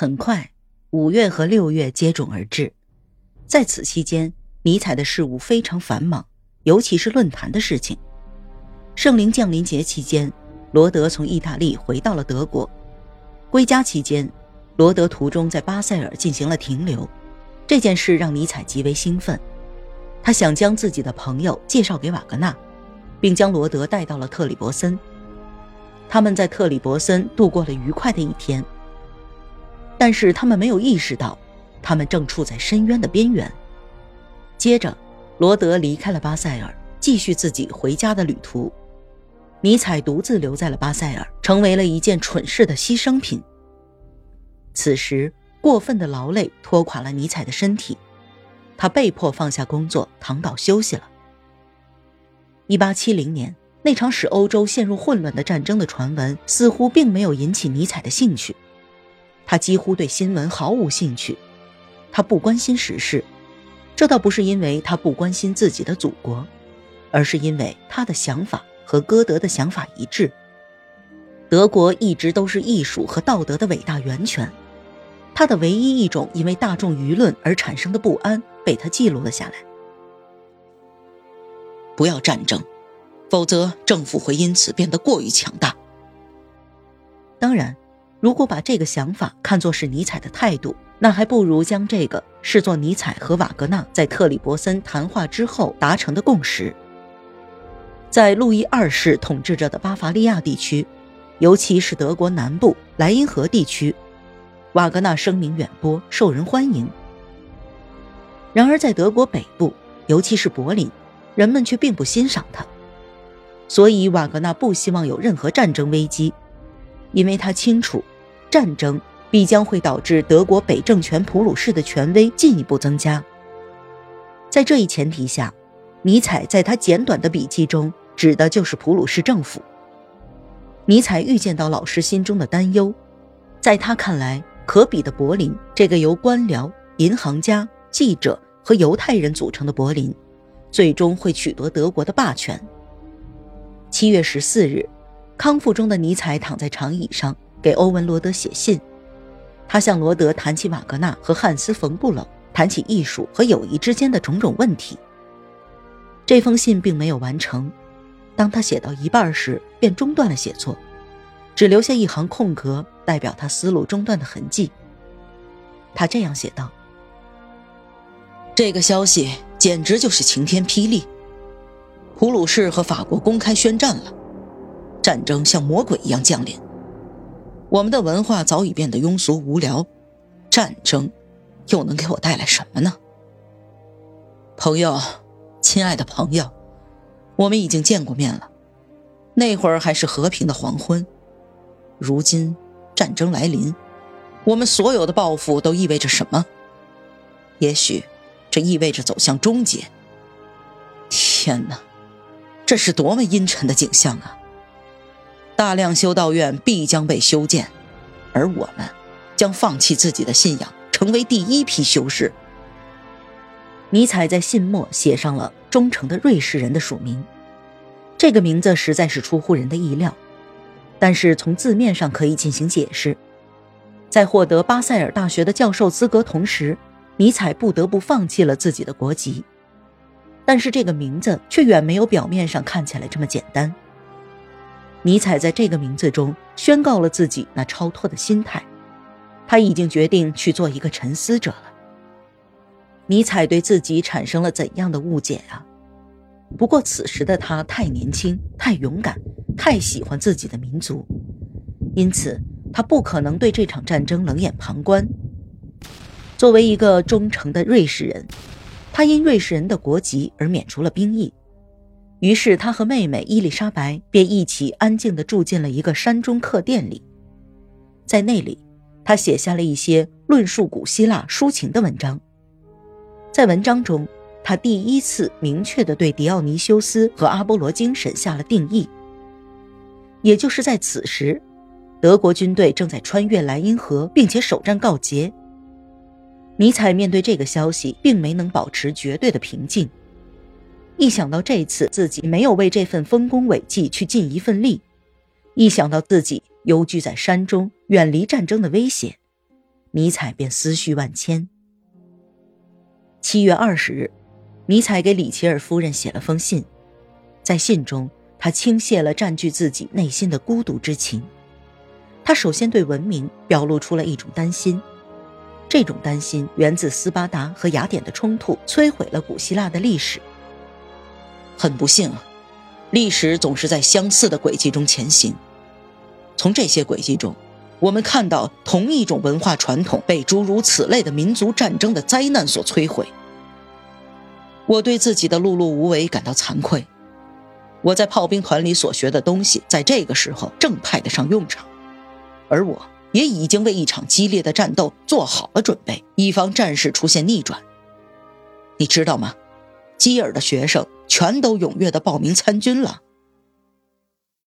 很快，五月和六月接踵而至，在此期间，尼采的事务非常繁忙，尤其是论坛的事情。圣灵降临节期间，罗德从意大利回到了德国。归家期间，罗德途中在巴塞尔进行了停留。这件事让尼采极为兴奋，他想将自己的朋友介绍给瓦格纳，并将罗德带到了特里伯森。他们在特里伯森度过了愉快的一天。但是他们没有意识到，他们正处在深渊的边缘。接着，罗德离开了巴塞尔，继续自己回家的旅途。尼采独自留在了巴塞尔，成为了一件蠢事的牺牲品。此时。过分的劳累拖垮了尼采的身体，他被迫放下工作，躺倒休息了。一八七零年，那场使欧洲陷入混乱的战争的传闻似乎并没有引起尼采的兴趣，他几乎对新闻毫无兴趣，他不关心时事，这倒不是因为他不关心自己的祖国，而是因为他的想法和歌德的想法一致。德国一直都是艺术和道德的伟大源泉。他的唯一一种因为大众舆论而产生的不安被他记录了下来。不要战争，否则政府会因此变得过于强大。当然，如果把这个想法看作是尼采的态度，那还不如将这个视作尼采和瓦格纳在特里伯森谈话之后达成的共识。在路易二世统治着的巴伐利亚地区，尤其是德国南部莱茵河地区。瓦格纳声名远播，受人欢迎。然而，在德国北部，尤其是柏林，人们却并不欣赏他。所以，瓦格纳不希望有任何战争危机，因为他清楚，战争必将会导致德国北政权普鲁士的权威进一步增加。在这一前提下，尼采在他简短的笔记中指的就是普鲁士政府。尼采预见到老师心中的担忧，在他看来。可比的柏林，这个由官僚、银行家、记者和犹太人组成的柏林，最终会取得德国的霸权。七月十四日，康复中的尼采躺在长椅上，给欧文·罗德写信。他向罗德谈起瓦格纳和汉斯·冯布勒，谈起艺术和友谊之间的种种问题。这封信并没有完成，当他写到一半时，便中断了写作。只留下一行空格，代表他思路中断的痕迹。他这样写道：“这个消息简直就是晴天霹雳！普鲁士和法国公开宣战了，战争像魔鬼一样降临。我们的文化早已变得庸俗无聊，战争又能给我带来什么呢？朋友，亲爱的朋友，我们已经见过面了，那会儿还是和平的黄昏。”如今，战争来临，我们所有的抱负都意味着什么？也许，这意味着走向终结。天哪，这是多么阴沉的景象啊！大量修道院必将被修建，而我们将放弃自己的信仰，成为第一批修士。尼采在信末写上了“忠诚的瑞士人”的署名，这个名字实在是出乎人的意料。但是从字面上可以进行解释，在获得巴塞尔大学的教授资格同时，尼采不得不放弃了自己的国籍。但是这个名字却远没有表面上看起来这么简单。尼采在这个名字中宣告了自己那超脱的心态，他已经决定去做一个沉思者了。尼采对自己产生了怎样的误解啊？不过此时的他太年轻，太勇敢。太喜欢自己的民族，因此他不可能对这场战争冷眼旁观。作为一个忠诚的瑞士人，他因瑞士人的国籍而免除了兵役。于是他和妹妹伊丽莎白便一起安静地住进了一个山中客店里。在那里，他写下了一些论述古希腊抒情的文章。在文章中，他第一次明确地对狄奥尼修斯和阿波罗精神下了定义。也就是在此时，德国军队正在穿越莱茵河，并且首战告捷。尼采面对这个消息，并没能保持绝对的平静。一想到这次自己没有为这份丰功伟绩去尽一份力，一想到自己幽居在山中，远离战争的威胁，尼采便思绪万千。七月二十日，尼采给里奇尔夫人写了封信，在信中，他倾泻了占据自己内心的孤独之情。他首先对文明表露出了一种担心，这种担心源自斯巴达和雅典的冲突摧毁了古希腊的历史。很不幸啊，历史总是在相似的轨迹中前行。从这些轨迹中，我们看到同一种文化传统被诸如此类的民族战争的灾难所摧毁。我对自己的碌碌无为感到惭愧。我在炮兵团里所学的东西，在这个时候正派得上用场，而我也已经为一场激烈的战斗做好了准备，以防战事出现逆转。你知道吗？基尔的学生全都踊跃地报名参军了。